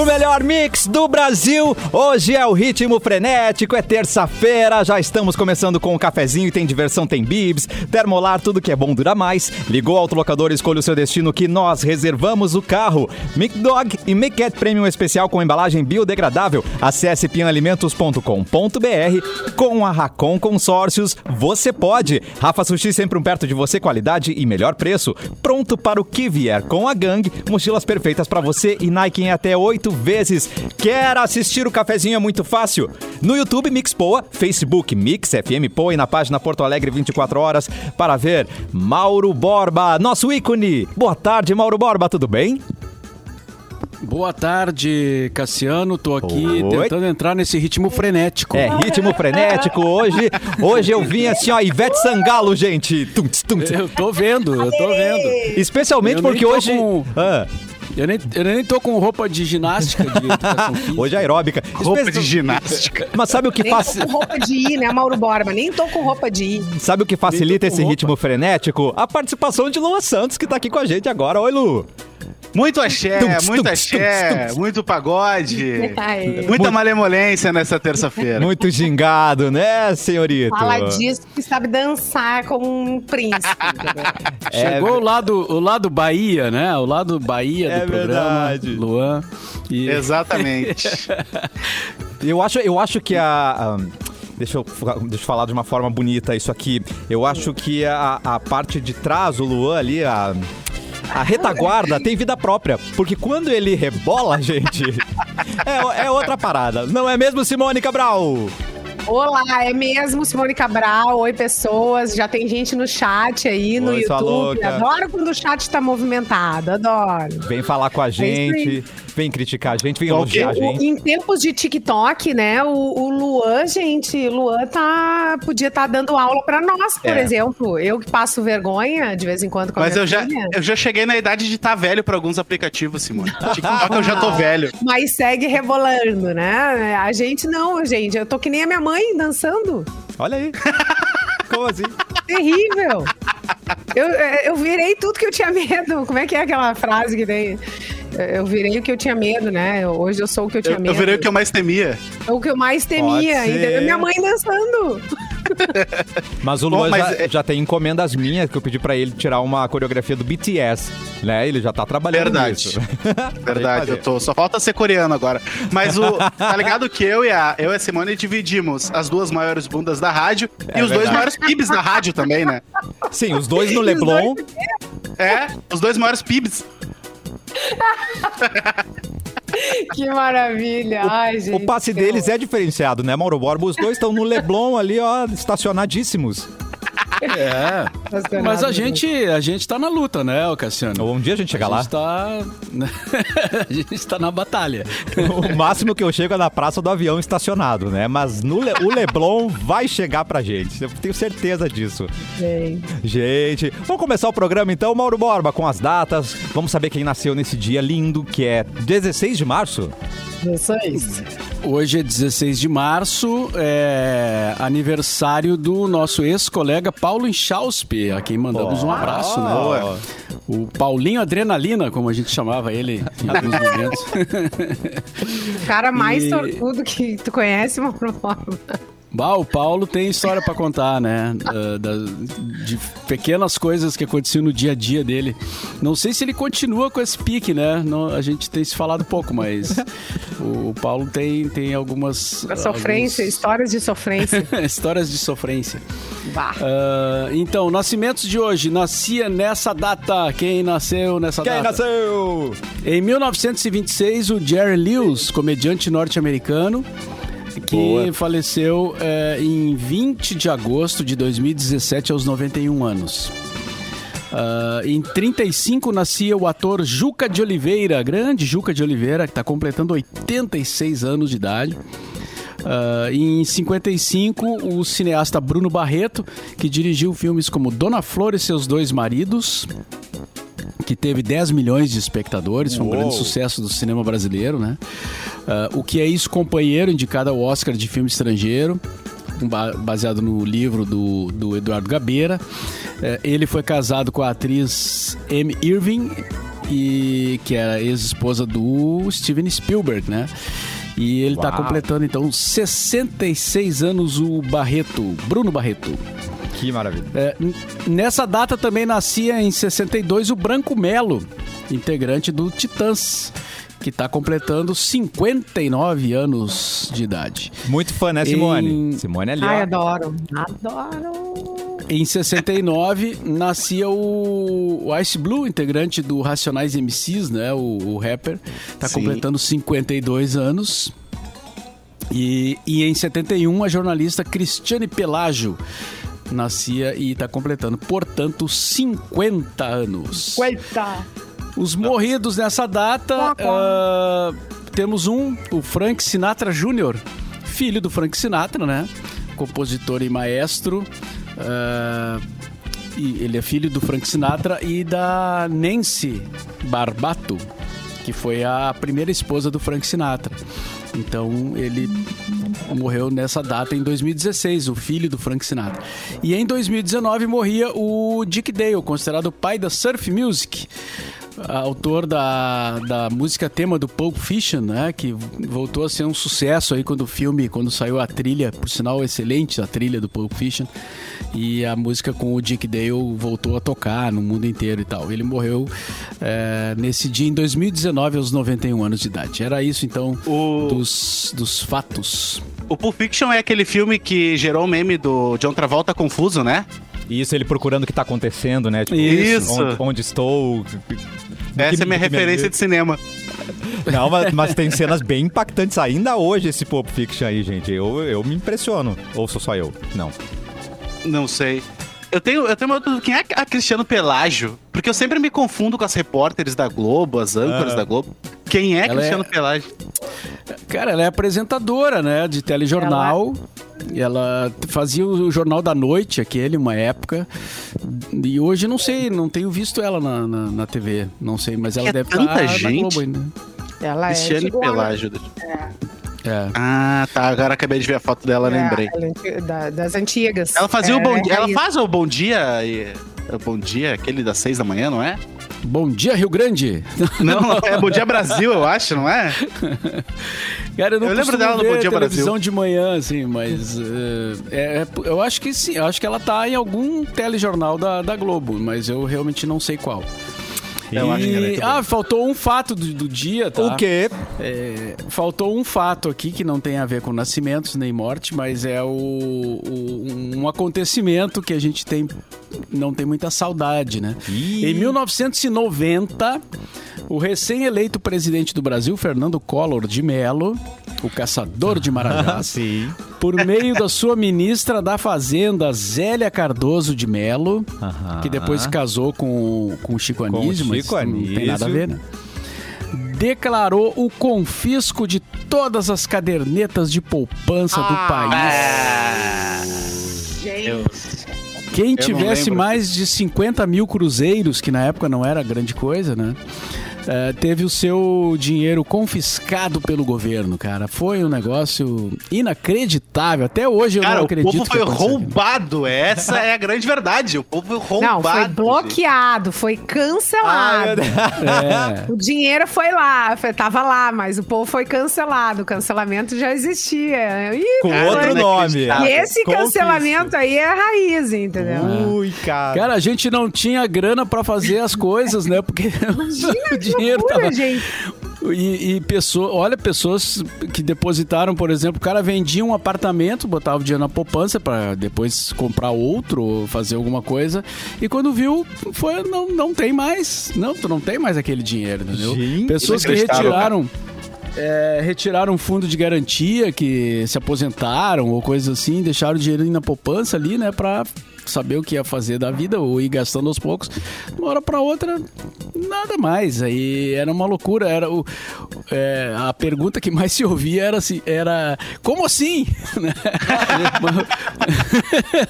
O melhor mix do Brasil. Hoje é o ritmo frenético, é terça-feira, já estamos começando com o um cafezinho tem diversão, tem bibs, termolar, tudo que é bom dura mais. Ligou o autolocador, escolha o seu destino que nós reservamos o carro. Mic Dog e Mic Premium especial com embalagem biodegradável. Acesse pianalimentos.com.br. Com a Racon Consórcios, você pode. Rafa Sushi sempre um perto de você, qualidade e melhor preço. Pronto para o que vier com a gangue, mochilas perfeitas para você e Nike em até oito vezes. Quer assistir o cafezinho? É muito fácil. No YouTube Mix Poa, Facebook Mix FM Poa e na página Porto Alegre 24 horas para ver Mauro Borba, nosso ícone. Boa tarde, Mauro Borba, tudo bem? Boa tarde, Cassiano. Tô aqui Oi. tentando entrar nesse ritmo frenético. É, ritmo frenético. Hoje, hoje eu vim assim, ó, Ivete Sangalo, gente. Tum, tum, tum. Eu tô vendo, eu tô vendo. Especialmente eu porque hoje. Com... Ah. Eu nem, eu nem tô com roupa de ginástica de Hoje é aeróbica. Roupa de ginástica. Mas sabe o que faz... Nem tô com roupa de ir, né, Mauro Borba? Nem tô com roupa de ir. Sabe o que facilita esse roupa. ritmo frenético? A participação de Lua Santos, que tá aqui com a gente agora. Oi, Lu. Muito axé, muito axé, muito pagode, muita malemolência nessa terça-feira. Muito gingado, né, senhorito? Fala disso que sabe dançar como um príncipe. É, Chegou o lado, o lado Bahia, né? O lado Bahia do é programa, verdade. Luan. E... Exatamente. eu, acho, eu acho que a... a... Deixa eu, deixa eu falar de uma forma bonita isso aqui. Eu acho que a, a parte de trás, o Luan ali, a, a retaguarda tem vida própria. Porque quando ele rebola, gente, é, é outra parada. Não é mesmo, Simone Cabral? Olá, é mesmo Simone Cabral. Oi, pessoas. Já tem gente no chat aí, no Oi, YouTube. Adoro quando o chat tá movimentado, adoro. Vem falar com a é gente, vem criticar a gente, vem elogiar a gente. Em tempos de TikTok, né, o, o Luan, gente, Luan tá, podia estar tá dando aula pra nós, por é. exemplo. Eu que passo vergonha de vez em quando com Mas eu já, eu já cheguei na idade de estar tá velho pra alguns aplicativos, Simone. TikTok eu já tô velho. Mas segue rebolando, né? A gente não, gente. Eu tô que nem a minha mãe dançando. Olha aí. Como assim? Terrível. Eu, eu virei tudo que eu tinha medo. Como é que é aquela frase que tem? Eu virei o que eu tinha medo, né? Hoje eu sou o que eu tinha eu, medo. Eu virei o que eu mais temia. O que eu mais temia. Entendeu? Minha mãe dançando. Mas o Luan já, é... já, tem encomendas minhas que eu pedi pra ele tirar uma coreografia do BTS, né? Ele já tá trabalhando Verdade. nisso. Verdade, eu tô. Só falta ser coreano agora. Mas o. Tá ligado que eu e a, eu e a Simone dividimos as duas maiores bundas da rádio é e os verdade. dois maiores pibs da rádio também, né? Sim, os dois no Leblon. É, os dois maiores pibs. que maravilha. Ai, gente, o passe deles é diferenciado, né, Mauro Borba? Os dois estão no Leblon ali, ó, estacionadíssimos. É. Mas a gente, a gente tá na luta, né, Cassiano? Um dia a gente chega a lá. Gente tá... a gente tá na batalha. O máximo que eu chego é na praça do avião estacionado, né? Mas no Le... o Leblon vai chegar pra gente. Eu tenho certeza disso. Gente. gente, vamos começar o programa então, Mauro Borba, com as datas. Vamos saber quem nasceu nesse dia lindo, que é 16 de março. 16. Hoje é 16 de março, é aniversário do nosso ex-colega Paulo Inchauspe, a quem mandamos oh, um abraço, oh, né? O Paulinho Adrenalina, como a gente chamava ele em alguns momentos. O cara mais e... sortudo que tu conhece, mano. Bah, o Paulo tem história para contar, né? Uh, da, de pequenas coisas que aconteciam no dia a dia dele. Não sei se ele continua com esse pique, né? Não, a gente tem se falado pouco, mas o, Paulo tem, tem algumas. A sofrência, alguns... histórias de sofrência. histórias de sofrência. Bah. Uh, então, nascimentos de hoje. Nascia nessa data. Quem nasceu nessa Quem data? Quem nasceu? Em 1926, o Jerry Lewis, comediante norte-americano que Boa. faleceu é, em 20 de agosto de 2017, aos 91 anos. Uh, em 35 nascia o ator Juca de Oliveira, grande Juca de Oliveira, que está completando 86 anos de idade. Uh, em 55, o cineasta Bruno Barreto, que dirigiu filmes como Dona Flor e seus dois maridos, que teve 10 milhões de espectadores, foi um grande sucesso do cinema brasileiro, né? Uh, o que é isso, companheiro, indicado ao Oscar de filme estrangeiro baseado no livro do, do Eduardo Gabeira. Uh, ele foi casado com a atriz Amy Irving e que era ex-esposa do Steven Spielberg, né? E ele está completando então 66 anos o Barreto, Bruno Barreto. Que maravilha. É, nessa data também nascia em 62 o Branco Melo, integrante do Titãs que está completando 59 anos de idade. Muito fã, né, Simone? Em... Simone ali. Ai, adoro. Adoro. Em 69, nascia o, o Ice Blue, integrante do Racionais MCs, né? O, o rapper. Está completando 52 anos. E, e em 71, a jornalista Cristiane Pelágio nascia e está completando, portanto, 50 anos. 50! Os morridos nessa data, uh, temos um, o Frank Sinatra Jr., filho do Frank Sinatra, né? Compositor e maestro. Uh, e ele é filho do Frank Sinatra e da Nancy Barbato, que foi a primeira esposa do Frank Sinatra. Então ele morreu nessa data em 2016, o filho do Frank Sinatra. E em 2019 morria o Dick Dale, considerado o pai da surf music autor da, da música tema do Pulp Fiction, né? Que voltou a ser um sucesso aí quando o filme, quando saiu a trilha, por sinal excelente a trilha do Pulp Fiction. E a música com o Dick Dale voltou a tocar no mundo inteiro e tal. Ele morreu é, nesse dia em 2019, aos 91 anos de idade. Era isso então o... dos, dos fatos. O Pulp Fiction é aquele filme que gerou o meme do John Travolta confuso, né? Isso, ele procurando o que tá acontecendo, né? Tipo, Isso. Onde, onde estou. Essa que, é minha referência de cinema. Não, mas, mas, tem cenas bem impactantes ainda hoje esse Pulp Fiction aí, gente. Eu, eu me impressiono. Ou sou só eu? Não. Não sei. Eu tenho, eu tenho uma dúvida. Quem é a Cristiano Pelágio? Porque eu sempre me confundo com as repórteres da Globo, as âncoras ah. da Globo. Quem é ela Cristiano é... Pelágio? Cara, ela é apresentadora, né? De telejornal. Ela... ela fazia o Jornal da Noite, aquele, uma época. E hoje não sei, não tenho visto ela na, na, na TV. Não sei, mas ela é deve estar gente. na Globo ainda. Ela Cristiane é Pelágio. É. É. Ah, tá. Agora acabei de ver a foto dela, é, lembrei. Da, das antigas. Ela fazia é, o bom dia. Ela faz o bom dia. E, o bom dia, aquele das seis da manhã, não é? Bom dia, Rio Grande! Não, é Bom Dia Brasil, eu acho, não é? Cara, eu não eu lembro dela no Bom Dia televisão Brasil. de manhã, assim, mas uh, é, eu acho que sim, eu acho que ela tá em algum telejornal da, da Globo, mas eu realmente não sei qual. Eu acho que é Ah, faltou um fato do, do dia, tá? O quê? É, faltou um fato aqui que não tem a ver com nascimentos nem morte, mas é o, o um acontecimento que a gente tem não tem muita saudade, né? Ih. Em 1990, o recém-eleito presidente do Brasil, Fernando Collor de Mello, o caçador de Marajás, por meio da sua ministra da Fazenda, Zélia Cardoso de Mello, que depois casou com, com o Chico Anísio, mas Chico Anísio. não tem nada a ver, né? Declarou o confisco de todas as cadernetas de poupança ah, do país. Gente. Quem tivesse mais de 50 mil cruzeiros, que na época não era grande coisa, né? É, teve o seu dinheiro confiscado pelo governo, cara. Foi um negócio inacreditável. Até hoje eu cara, não acredito. O povo foi roubado. Essa é a grande verdade. O povo foi roubado. Não, foi bloqueado, gente. foi cancelado. Ah, é. O dinheiro foi lá, foi, tava lá, mas o povo foi cancelado. O cancelamento já existia. Ih, Com outro nome. E esse cancelamento aí é a raiz, entendeu? Ui, cara. Cara, a gente não tinha grana para fazer as coisas, né? Porque Imagina, dinheiro loucura, tava... gente. E, e pessoa, olha, pessoas que depositaram, por exemplo, o cara vendia um apartamento, botava o dinheiro na poupança para depois comprar outro ou fazer alguma coisa. E quando viu, foi, não, não tem mais. Não, tu não tem mais aquele dinheiro, entendeu? Gente, pessoas que retiraram. É, retiraram um fundo de garantia que se aposentaram ou coisas assim, deixaram o dinheiro na poupança ali, né, pra saber o que ia fazer da vida ou ir gastando aos poucos. De uma hora para outra, nada mais. Aí era uma loucura. Era o, é, a pergunta que mais se ouvia era assim, era como assim?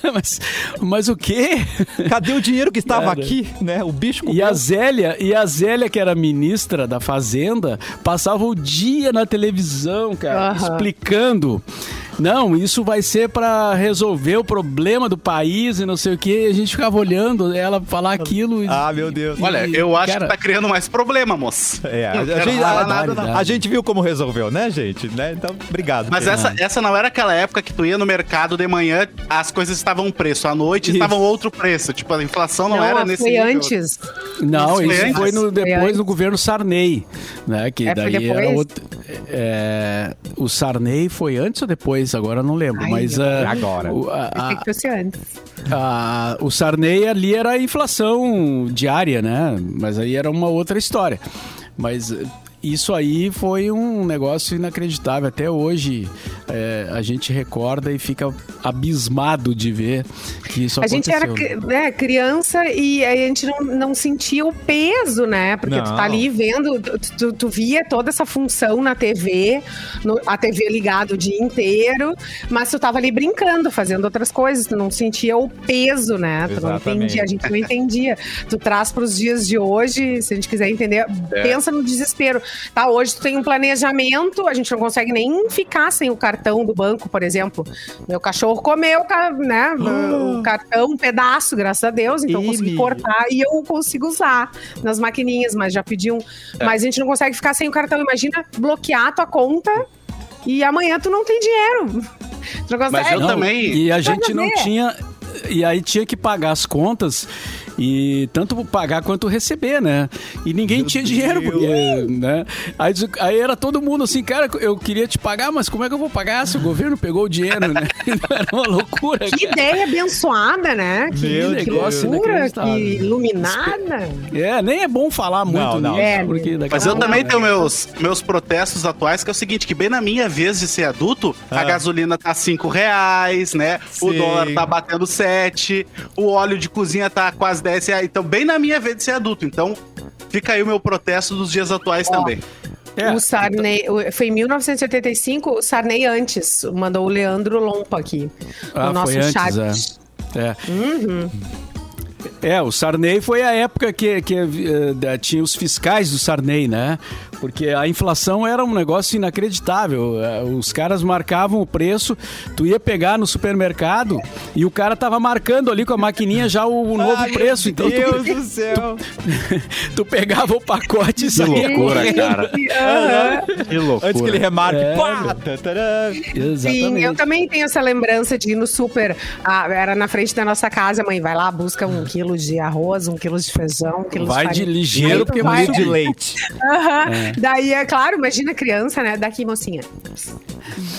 mas, mas o quê? Cadê o dinheiro que estava aqui, né? O bicho comeu. E a Zélia, e a Zélia que era ministra da Fazenda, passava o dia na televisão, cara, explicando não, isso vai ser para resolver o problema do país e não sei o que. A gente ficava olhando ela falar aquilo. E, ah, meu Deus. E, Olha, eu acho cara... que tá criando mais problema, moço. É, a, a, gente, a, nada, a, gente, viu como resolveu, né, gente? Né? Então, obrigado. Mas essa, essa não era aquela época que tu ia no mercado de manhã, as coisas estavam um preço, à noite isso. estavam outro preço. Tipo, a inflação não, não era nesse foi nível. antes. Não, isso, isso foi, no, depois no governo Sarney, né? Que é, daí era outro. É, o Sarney foi antes ou depois? Agora não lembro, Ai, mas. Uh, agora. O, a, a, que fosse antes. A, o Sarney ali era a inflação diária, né? Mas aí era uma outra história. Mas isso aí foi um negócio inacreditável. Até hoje é, a gente recorda e fica abismado de ver que isso a aconteceu. A gente era né, criança e a gente não, não sentia o peso, né? Porque não. tu tá ali vendo, tu, tu, via toda essa função na TV, no, a TV ligada o dia inteiro, mas tu tava ali brincando, fazendo outras coisas, tu não sentia o peso, né? Tu Exatamente. não entendia, a gente não entendia. tu traz para os dias de hoje, se a gente quiser entender, é. pensa no desespero. Tá, hoje tu tem um planejamento, a gente não consegue nem ficar sem o cartão do banco, por exemplo. Meu cachorro comeu, né, o cartão, um pedaço, graças a Deus, então eu consegui cortar e eu consigo usar nas maquininhas, mas já pediam. É. Mas a gente não consegue ficar sem o cartão. Imagina bloquear a tua conta e amanhã tu não tem dinheiro. Tu não consegue. Mas eu não, também. E a gente não tinha. E aí tinha que pagar as contas e tanto pagar quanto receber, né? E ninguém Meu tinha dinheiro, porque, né? Aí, aí, era todo mundo assim, cara, eu queria te pagar, mas como é que eu vou pagar se o governo pegou o dinheiro, né? era uma loucura. Que cara. ideia abençoada, né? Que, Meu que loucura, que iluminada. É, nem é bom falar muito não, não. Nisso, é, porque Mas eu também tenho meus, meus protestos atuais, que é o seguinte, que bem na minha vez de ser adulto, ah. a gasolina tá 5 reais, né? Sim. O dólar tá batendo 7, o óleo de cozinha tá quase 10 reais. Então, bem na minha vez de ser adulto. Então, fica aí o meu protesto dos dias atuais Ó, também. É, o Sarney, foi em 1985, o Sarney antes, mandou o Leandro Lompa aqui. Ah, no nosso antes, chat. É. é. Uhum. É, o Sarney foi a época que, que uh, tinha os fiscais do Sarney, né? Porque a inflação era um negócio inacreditável. Eh, os caras marcavam o preço, tu ia pegar no supermercado e o cara tava marcando ali com a maquininha já o, o novo Ai, preço. Então, Deus tu, do céu! Tu, tu, pegava o pacote e saía. Que loucura, cara. Uhum. Que loucura. Antes que ele remarque. É, pá, Exatamente. Sim, eu também tenho essa lembrança de ir no super. Ah, era na frente da nossa casa, mãe, vai lá, busca um quilo de arroz, um quilo de feijão, um quilo vai de, de ligeiro, porque vai de leite. Uhum. É. Daí, é claro, imagina criança, né? Daqui, mocinha.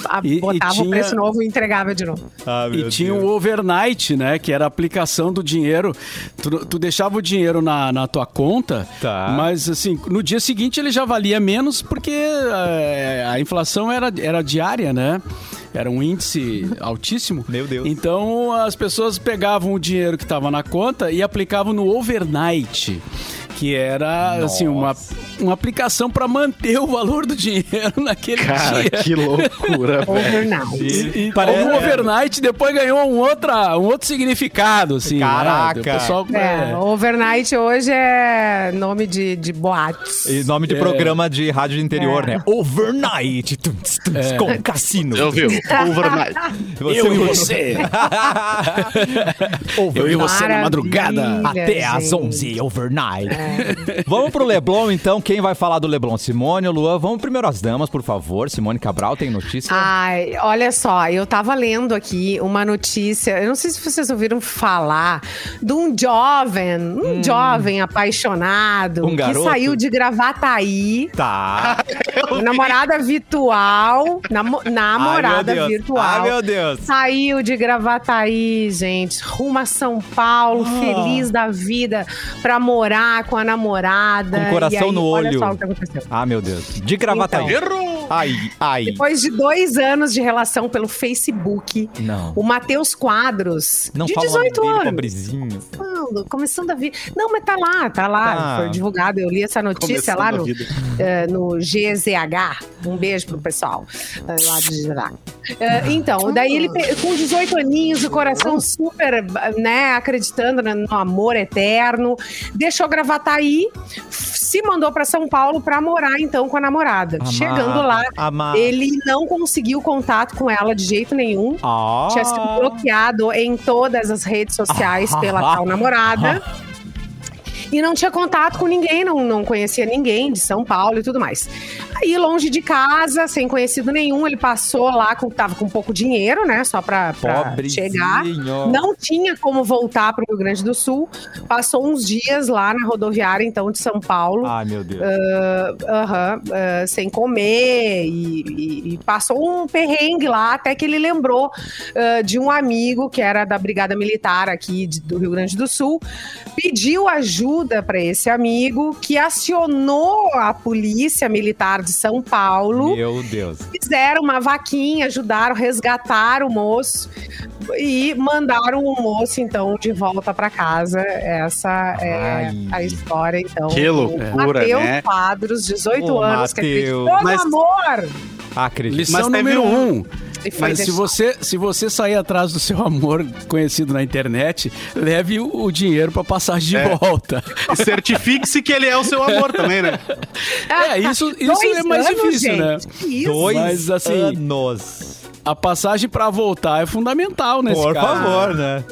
A, e, botava e tinha... o preço novo e entregava de novo. Ah, e tinha o overnight, né? Que era a aplicação do dinheiro. Tu, tu deixava o dinheiro na, na tua conta, tá. mas assim, no dia seguinte ele já valia menos porque é, a inflação era, era diária, né? Era um índice altíssimo. Meu Deus. Então as pessoas pegavam o dinheiro que estava na conta e aplicavam no overnight que era Nossa. assim uma, uma aplicação para manter o valor do dinheiro naquele Cara, dia. que loucura, Overnight. E, e Parece... o overnight depois ganhou um, outra, um outro significado, assim. Né? Caraca. Né? Pessoal, é, é. Overnight hoje é nome de, de boates. E nome de é. programa de rádio interior, é. né? Overnight. É. Com cassino. Eu vi. Overnight. Você eu e você. eu e você na madrugada. Até às 11, overnight. É. Vamos pro Leblon, então. Quem vai falar do Leblon? Simone ou Luan? Vamos primeiro às damas, por favor. Simone Cabral tem notícia? Ai, olha só, eu tava lendo aqui uma notícia. Eu não sei se vocês ouviram falar de um jovem, um hum. jovem apaixonado um que saiu de Gravataí. Tá. namorada virtual. Namo, namorada Ai, virtual. Ai, meu Deus. Saiu de Gravataí, gente, rumo a São Paulo, oh. feliz da vida, pra morar com a namorada. Com o coração aí, no olho. Olha só o que aconteceu. Ah, meu Deus. De gravata então, Errou! Ai, ai. Depois de dois anos de relação pelo Facebook, não. o Matheus Quadros, não de 18 dele, anos. Pobrezinho. Começando, começando a vir. Não, mas tá lá, tá lá. Tá. Foi divulgado. Eu li essa notícia começando lá no, uh, no GZH. Um beijo pro pessoal uh, lá de GZH. Uh, então, daí ele com 18 aninhos, o coração super, né, acreditando no amor eterno, deixou gravar tá aí se mandou para São Paulo para morar então com a namorada. Amada, Chegando lá, amada. ele não conseguiu contato com ela de jeito nenhum. Ah. Tinha sido bloqueado em todas as redes sociais pela tal namorada. E não tinha contato com ninguém, não, não conhecia ninguém de São Paulo e tudo mais. Aí, longe de casa, sem conhecido nenhum, ele passou lá, com, tava com pouco dinheiro, né? Só pra, pra chegar. Não tinha como voltar pro Rio Grande do Sul. Passou uns dias lá na rodoviária, então, de São Paulo. Ai, meu Deus. Ah, aham, ah, sem comer e, e- e passou um perrengue lá até que ele lembrou ah, de um amigo que era da Brigada Militar aqui de- do Rio Grande do Sul, pediu ajuda para esse amigo que acionou a polícia militar de São Paulo. Meu Deus. Fizeram uma vaquinha, ajudaram, resgataram o moço e mandaram o moço então de volta para casa. Essa é Ai. a história então. Que loucura, Mateus né? Quadros, 18 Ô, anos, que Mateus. acreditou Mas- no amor. Acredito. Lição Mas teve número um- um. E Mas se você, se você sair atrás do seu amor conhecido na internet, leve o, o dinheiro pra passagem de É. volta. E certifique-se que ele é o seu amor também, né? É, isso, isso é mais anos, difícil, né? gente. Isso. Dois Mas, assim, anos. A passagem pra voltar é fundamental nesse Por caso. favor, né?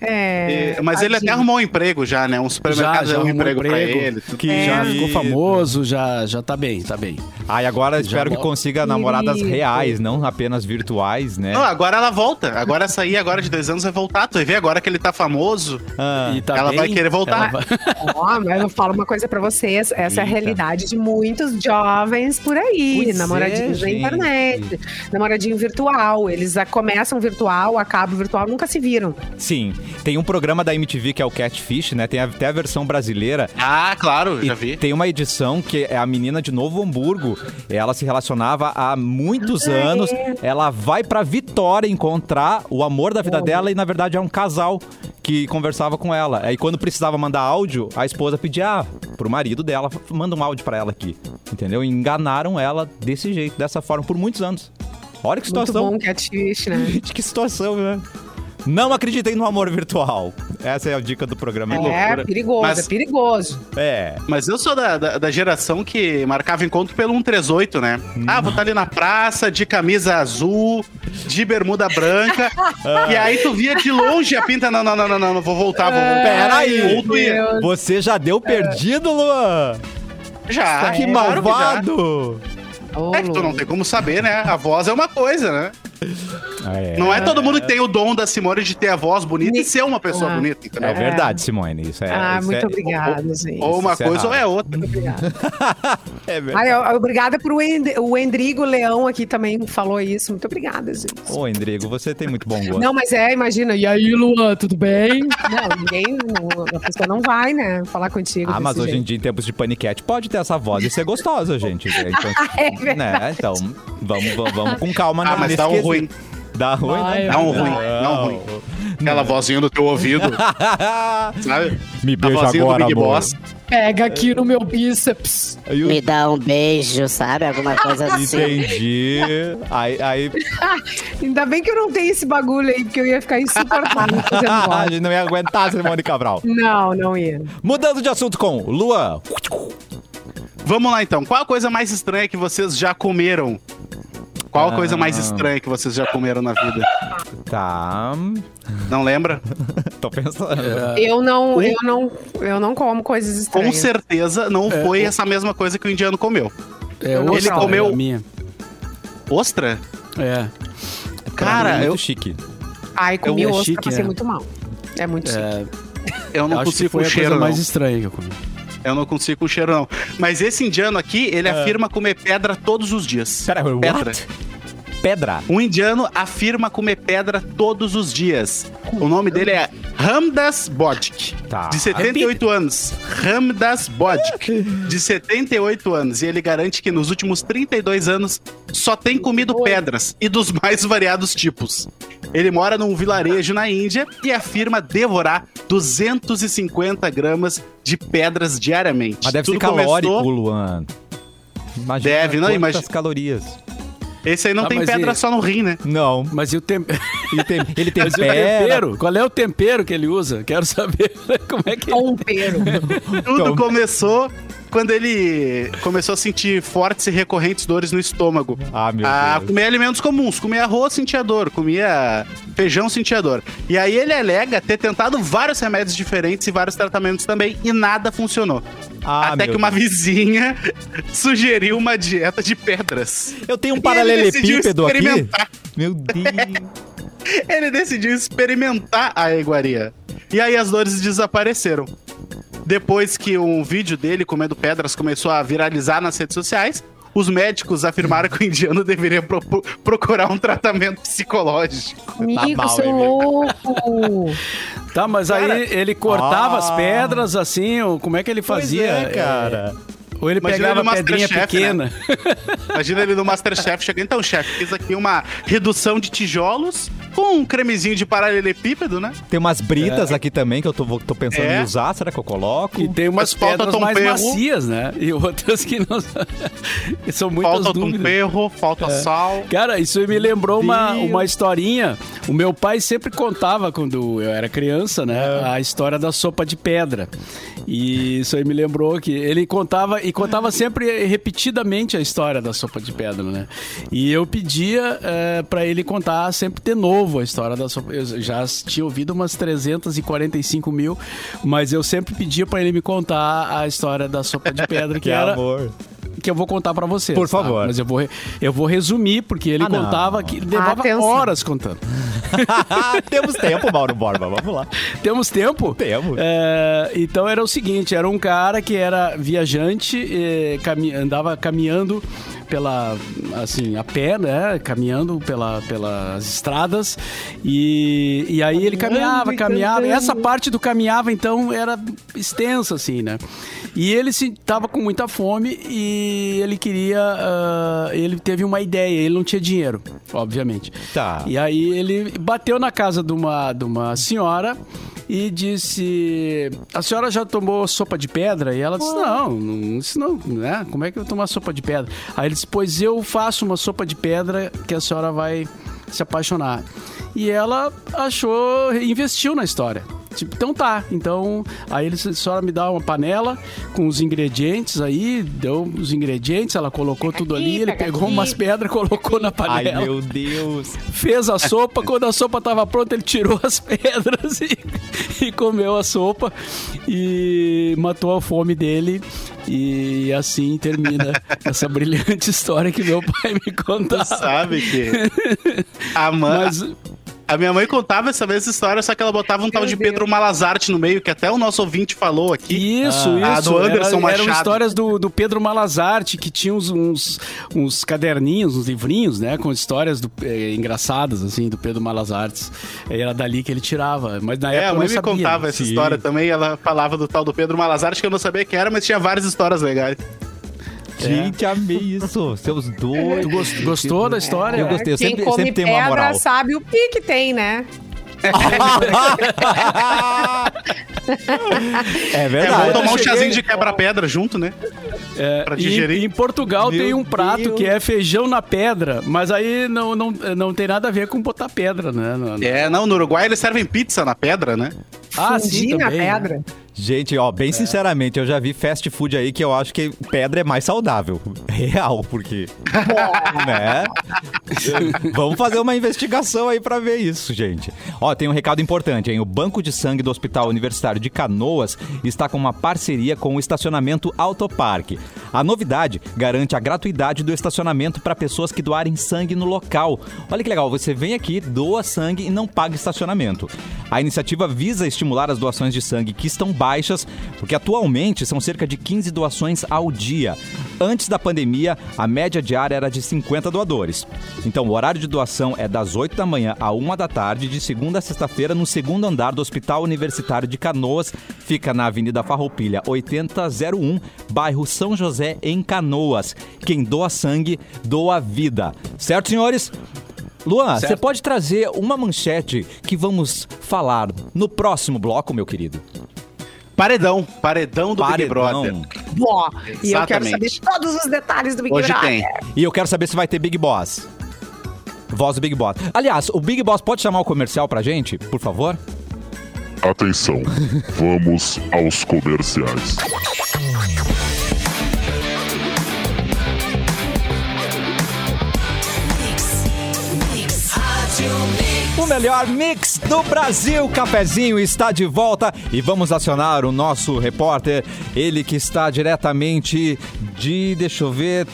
É, E- mas ele até arrumou um emprego já, né? Um supermercado Já, já um arrumou emprego, pra emprego. ele. tudo. Que Já querido. ficou famoso, já, já tá bem, tá bem. Ai, agora espero que volta. consiga namoradas reais, não apenas virtuais, né? Não, agora ela volta. Agora essa aí, agora de dois anos, vai voltar. Tu vai ver agora que ele tá famoso. Ah, E tá Ela bem, vai querer voltar. vai- Ó, mas eu falo uma coisa pra vocês, essa é a Eita. realidade de muitos jovens por aí, Pois namoradinhos é, na internet, namoradinho virtual, eles começam virtual, acabam virtual, nunca se viram. Sim, tem um programa da MTV que é o Catfish, né? Tem até a versão brasileira. Ah, claro, já vi. tem uma edição que é a menina de Novo Hamburgo. Ela se relacionava há muitos anos. Ela vai pra Vitória encontrar o amor da vida dela e, na verdade, é um casal que conversava com ela. Aí, quando precisava mandar áudio, a esposa pedia ah, pro marido dela, manda um áudio pra ela aqui. Entendeu? E enganaram ela desse jeito, dessa forma, por muitos anos. Olha que Muito situação. bom catfish, né? Que situação, né? Não acreditem no amor virtual. Essa é a dica do programa. É, loucura. perigoso, Mas- é perigoso. É. Mas eu sou da, da, da geração que marcava encontro pelo 138, né? Ah, vou estar ali na praça, de camisa azul, de bermuda branca. e aí tu via de longe a pinta. Não, não, não, não, não, não vou voltar, vou voltar. Pera aí. Ou tu ia. Deus. Você já deu perdido, Luan? Já. que claro que já. malvado! Ô, É que tu não tem como saber, né? A voz é uma coisa, né? É, Não é todo mundo que tem o dom da Simone de ter a voz bonita e ser uma pessoa Ah. bonita, entendeu? é verdade, Simone. Isso é. ah, isso muito é, obrigada, gente. Ou uma Isso é coisa ou é outra. É verdade. Ai, obrigada por End- o Endrigo Leão aqui também falou isso. Muito obrigada, gente. Ô, Endrigo, você tem muito bom gosto. Não, mas é, imagina. E aí, Luan, tudo bem? Não, ninguém. A pessoa não vai, né? Falar contigo. Ah, mas hoje em jeito. dia, em tempos de paniquete, pode ter essa voz e ser gostosa, gente. Então, É verdade. né? então vamos, vamos, vamos com calma Ah, mas dá um. Ruim. Dá ruim, Vai, né? Dá um ruim, dá um ruim. Aquela vozinha no teu ouvido, sabe? Me A beija vozinha agora, do Big amor. Boss. Pega aqui no meu bíceps. Aí o- Me dá um beijo, sabe? Alguma coisa assim. Entendi. Aí, aí Ainda bem que eu não tenho esse bagulho aí, porque eu ia ficar insuportável fazendo a gente não ia aguentar, Simone Cabral. Não, não ia. Mudando de assunto com Luan. Vamos lá então. Qual a coisa mais estranha que vocês já comeram? Qual a coisa mais Ah. estranha que vocês já comeram na vida? Tá. Não lembra? Tô pensando. Eu não, eu não, eu não como coisas Com estranhas. certeza não foi essa mesma coisa que o indiano comeu. É, Eu ostra, falo. comeu- é a minha. Ostra? É. Cara, muito eu, chique. Ai, comi Eu- é ostra, chique, passei é. muito mal. É muito chique. é eu não acho que consigo foi com a cheiro, coisa não. mais estranha que eu comi. Eu não consigo com cheiro, não. Mas esse indiano aqui, ele afirma comer pedra todos os dias. Pera, pedra. what? Pedra. Um indiano afirma comer pedra todos os dias. O nome dele é Ramdas Bodk, Tá. de 78 anos. Ramdas Bodk, de 78 anos. E ele garante que nos últimos 32 anos só tem comido pedras e dos mais variados tipos. Ele mora num vilarejo na Índia e afirma devorar 250 gramas de pedras diariamente. Mas deve Tudo ser calórico, começou- Luan. Imagina Deve, não, quantas imagina- calorias. Esse aí não Ah, tem pedra e- só no rim, né? Não. Mas e o? Ele tem, ele tem Mas o pera. tempero? Qual é o tempero que ele usa? Quero saber como é que Tompeiro. Tudo Então- começou quando ele começou a sentir fortes e recorrentes dores no estômago. Ah, meu a Deus. comer alimentos comuns, comia arroz, sentia dor, comia feijão, sentia dor. E aí ele alega ter tentado vários remédios diferentes e vários tratamentos também, e nada funcionou. Ah, Até que uma Deus. vizinha sugeriu uma dieta de pedras. Eu tenho um paralelepípedo aqui. Meu Deus. Ele decidiu experimentar a iguaria. E aí as dores desapareceram. Depois que um vídeo dele comendo pedras começou a viralizar nas redes sociais, os médicos afirmaram que o indiano deveria pro- procurar um tratamento psicológico. Amigo, mal, seu hein, louco. Tá, mas Cara- aí ele cortava as Ah. pedras assim, ou como é que ele fazia? Pois é, cara. É, Ou ele Imagina pegava ele no pedrinha Masterchef, né? pequena. Imagina ele no Masterchef chegando. Então, chefe, fiz aqui uma redução de tijolos com um cremezinho de paralelepípedo, né? Tem umas britas aqui também que eu tô, tô pensando É. em usar. Será que eu coloco? E tem umas Mas pedras mais perro. macias, né? E outras que não são muitas falta dúvidas. tempero, falta sal. Cara, isso me lembrou uma, uma historinha. O meu pai sempre contava, quando eu era criança, né? A história da sopa de pedra. E isso aí me lembrou que ele contava, e contava sempre repetidamente a história da sopa de pedra, né? E eu pedia eh, pra ele contar sempre de novo a história da sopa. Eu já tinha ouvido umas 345 mil, mas eu sempre pedia pra ele me contar a história da sopa de pedra, que, Que era amor. Que eu vou contar pra vocês. Por tá? favor. Mas eu vou, eu vou resumir, porque ele Ah, não. contava que levava Atenção. horas contando. Temos tempo, Mauro Borba. Vamos lá. Temos tempo? Temos. É, então era o seguinte, era um cara que era viajante, eh, cami- andava caminhando pela, assim, a pé, né? Caminhando pela, pelas estradas. E, e aí ele caminhava, e caminhava. E essa parte do caminhava, então, era extensa, assim, né? E ele se, tava com muita fome e ele queria... ah, ele teve uma ideia, ele não tinha dinheiro, obviamente. Tá. E aí ele bateu na casa de uma, de uma senhora e disse: A senhora já tomou sopa de pedra? E ela disse: Não, não, isso não, né? Como é que eu vou tomar sopa de pedra? Aí ele disse: Pois eu faço uma sopa de pedra que a senhora vai se apaixonar. E ela achou, investiu na história. Tipo, então tá. Então, aí ele disse, a senhora me dá uma panela com os ingredientes aí, deu os ingredientes, ela colocou tudo ali, ele pegou umas pedras, colocou na Ai, panela meu Deus. fez a sopa. Quando a sopa estava pronta, ele tirou as pedras e, e comeu a sopa e matou a fome dele. E assim termina essa brilhante história que meu pai me contava. Sabe que a, mãe, Mas a minha mãe contava essa mesma história, só que ela botava um tal de Pedro Malazarte no meio, que até o nosso ouvinte falou aqui. isso, Ah, isso. do Anderson Era- eram Machado. histórias do, do Pedro Malazarte, que tinha uns, uns, uns caderninhos, uns livrinhos, né? Com histórias do- eh, engraçadas, assim, do Pedro Malazarte. Era dali que ele tirava. Mas na É, época a eu mãe me sabia. contava essa Sim. história também. Ela falava do tal do Pedro Malazarte, que eu não sabia quem era, mas tinha várias histórias legais. Gente, amei isso. Seus dois. Tu gost- gostou da história? Eu gostei. Eu Quem sempre, come sempre tenho uma pedra moral. sabe o que tem, né? É É verdade. bom tomar um chazinho de quebra-pedra junto, né? É, Pra digerir. em, em Portugal Meu tem um prato Deus. que é feijão na pedra, mas aí não, não, não tem nada a ver com botar pedra, né? Não- É, não, no Uruguai eles servem pizza na pedra, né? Ah, Fundir sim, na também, né? Gente, ó, bem sinceramente, eu já vi fast food aí que eu acho que pedra é mais saudável. Real, porque. né? Vamos fazer uma investigação aí pra ver isso, gente. Ó, tem um recado importante, hein? O Banco de Sangue do Hospital Universitário de Canoas está com uma parceria com o estacionamento Autoparque. A novidade garante a gratuidade do estacionamento para pessoas que doarem sangue no local. Olha que legal, você vem aqui, doa sangue e não paga estacionamento. A iniciativa visa estimular as doações de sangue que estão baixas, porque atualmente são cerca de 15 doações ao dia. Antes da pandemia, a média diária era de 50 doadores. Então, o horário de doação é das 8 da manhã à 1 da tarde, de segunda a sexta-feira, no segundo andar do Hospital Universitário de Canoas. Fica na Avenida Farroupilha, 8001, bairro São José, em Canoas. Quem doa sangue, doa vida. Certo, senhores? Luan, Certo. você pode trazer uma manchete que vamos falar no próximo bloco, meu querido? Paredão. Paredão do Big Brother. Bó. E eu quero saber todos os detalhes do Big Hoje Brother. tem. E eu quero saber se vai ter Big Boss. Voz do Big Boss. Aliás, o Big Boss pode chamar o comercial pra gente, por favor? Atenção, vamos aos comerciais. O melhor mix do Brasil, Cafezinho está de volta e vamos acionar o nosso repórter, ele que está diretamente de, deixa eu ver,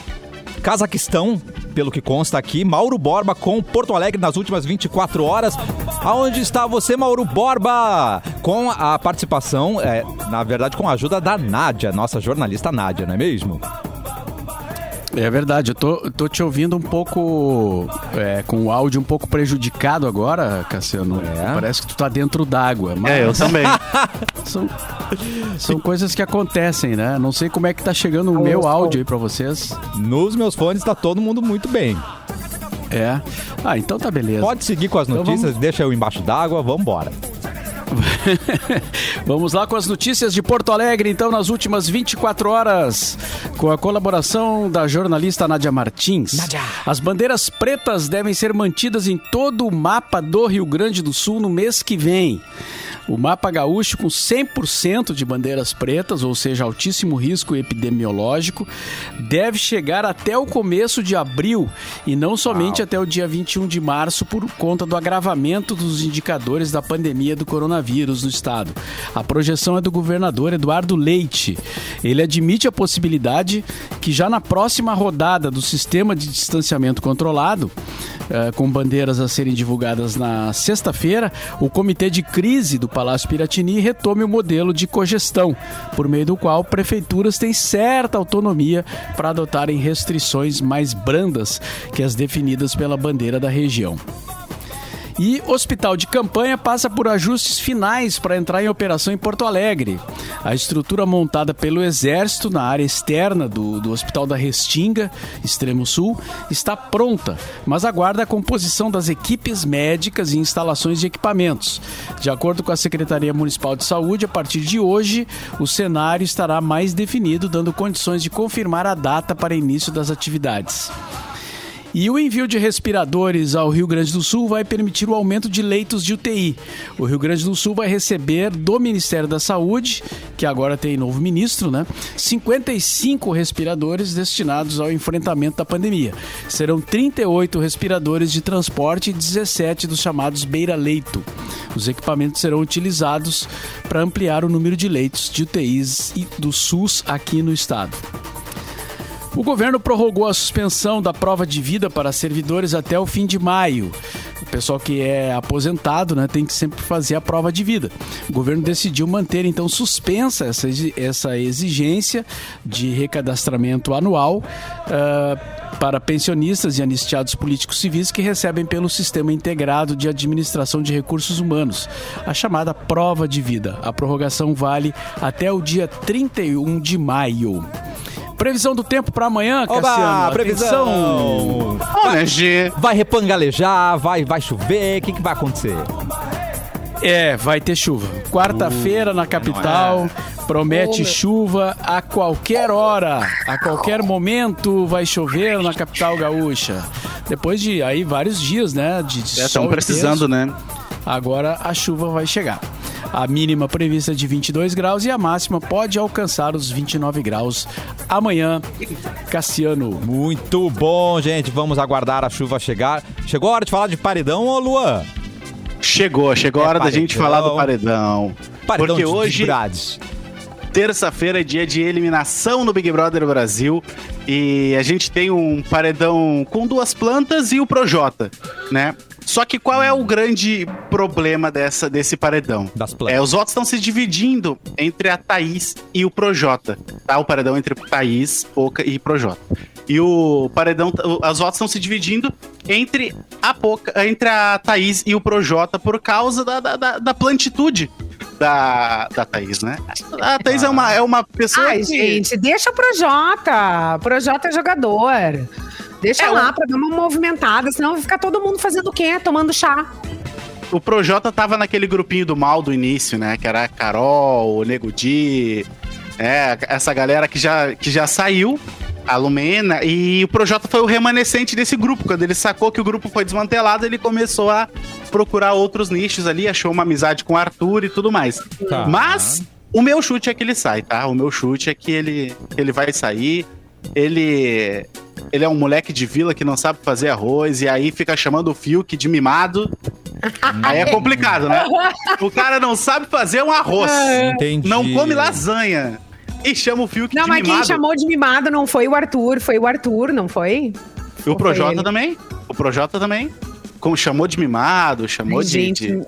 Cazaquistão, pelo que consta aqui, Mauro Borba com Porto Alegre nas últimas 24 horas. Aonde está você, Mauro Borba? Com a participação, é, na verdade, com a ajuda da Nádia, nossa jornalista Nádia, não é mesmo? É verdade, eu tô, tô te ouvindo um pouco é, com o áudio um pouco prejudicado agora, Cassiano. É. Parece que tu tá dentro d'água. Mas... É, eu também. São, são coisas que acontecem, né? Não sei como é que tá chegando o meu áudio aí pra vocês. Nos meus fones tá todo mundo muito bem. É. Ah, então tá beleza. Pode seguir com as notícias, então vamos... deixa eu embaixo d'água, vamos embora. Vamos lá com as notícias de Porto Alegre, então, nas últimas 24 horas, com a colaboração da jornalista Nádia Martins. Nádia. As bandeiras pretas devem ser mantidas em todo o mapa do Rio Grande do Sul no mês que vem. O mapa gaúcho com 100% de bandeiras pretas, ou seja, altíssimo risco epidemiológico, deve chegar até o começo de abril e não somente até o dia 21 de março por conta do agravamento dos indicadores da pandemia do coronavírus no estado. A projeção é do governador Eduardo Leite. Ele admite a possibilidade que já na próxima rodada do sistema de distanciamento controlado, eh, com bandeiras a serem divulgadas na sexta-feira, o comitê de crise do Palácio Piratini retome o modelo de cogestão, por meio do qual prefeituras têm certa autonomia para adotarem restrições mais brandas que as definidas pela bandeira da região. E Hospital de Campanha passa por ajustes finais para entrar em operação em Porto Alegre. A estrutura montada pelo Exército na área externa do, do Hospital da Restinga, extremo sul, está pronta, mas aguarda a composição das equipes médicas e instalações de equipamentos. De acordo com a Secretaria Municipal de Saúde, a partir de hoje, o cenário estará mais definido, dando condições de confirmar a data para início das atividades. E o envio de respiradores ao Rio Grande do Sul vai permitir o aumento de leitos de UTI. O Rio Grande do Sul vai receber do Ministério da Saúde, que agora tem novo ministro, né? 55 respiradores destinados ao enfrentamento da pandemia. Serão 38 respiradores de transporte e 17 dos chamados beira-leito. Os equipamentos serão utilizados para ampliar o número de leitos de UTIs do SUS aqui no estado. O governo prorrogou a suspensão da prova de vida para servidores até o fim de maio. O pessoal que é aposentado né, tem que sempre fazer a prova de vida. O governo decidiu manter então suspensa essa, essa exigência de recadastramento anual uh, para pensionistas e anistiados políticos civis que recebem pelo Sistema Integrado de Administração de Recursos Humanos, a chamada prova de vida. A prorrogação vale até o dia 31 de maio. Previsão do tempo para amanhã, Oba, Cassiano. previsão. Vai, vai repangalejar, vai, vai chover, o que, que vai acontecer? É, vai ter chuva. Quarta-feira na capital, promete chuva a qualquer hora, a qualquer momento vai chover na capital gaúcha. Depois de aí vários dias, né, de, de é, precisando, né? Agora a chuva vai chegar. A mínima prevista é de 22 graus e a máxima pode alcançar os 29 graus amanhã. Cassiano. Muito bom, gente. Vamos aguardar a chuva chegar. Chegou a hora de falar de paredão, ô Luan? Chegou, chegou a hora da gente falar do paredão. Paredão Porque de hoje, terça-feira é dia de eliminação no Big Brother Brasil. E a gente tem um paredão com duas plantas e o Projota, né? Só que qual é o grande problema dessa, desse paredão? Das plantas. É, os votos estão se dividindo entre a Thaís e o Projota. Tá? O paredão entre Thaís, Poca e Projota. E o paredão, os votos estão se dividindo entre a Poca, entre a Thaís e o Projota por causa da, da, da plantitude da, da Thaís, né? A Thaís ah. é, uma, é uma pessoa. Ai, que... gente, deixa o Projota. O Projota é jogador. Deixa é, lá o... pra dar uma movimentada, senão vai ficar todo mundo fazendo o quê? Tomando chá. O Projota tava naquele grupinho do mal do início, né? Que era a Carol, o Nego Di, é, essa galera que já, que já saiu A Lumena. E o Projota foi o remanescente desse grupo. Quando ele sacou que o grupo foi desmantelado, ele começou a procurar outros nichos ali, achou uma amizade com o Arthur e tudo mais. Tá. Mas o meu chute é que ele sai, tá? O meu chute é que ele, ele vai sair. Ele. Ele é um moleque de vila que não sabe fazer arroz e aí fica chamando o Fiuk de mimado. aí é complicado, né? O cara não sabe fazer um arroz. Entendi. Não come lasanha. E chama o Fiuk Não, de mas quem mimado. chamou de mimado não foi o Arthur, foi o Arthur, não foi? E o Projota também. O Projota também. Como chamou de mimado, chamou Ai, de, gente, de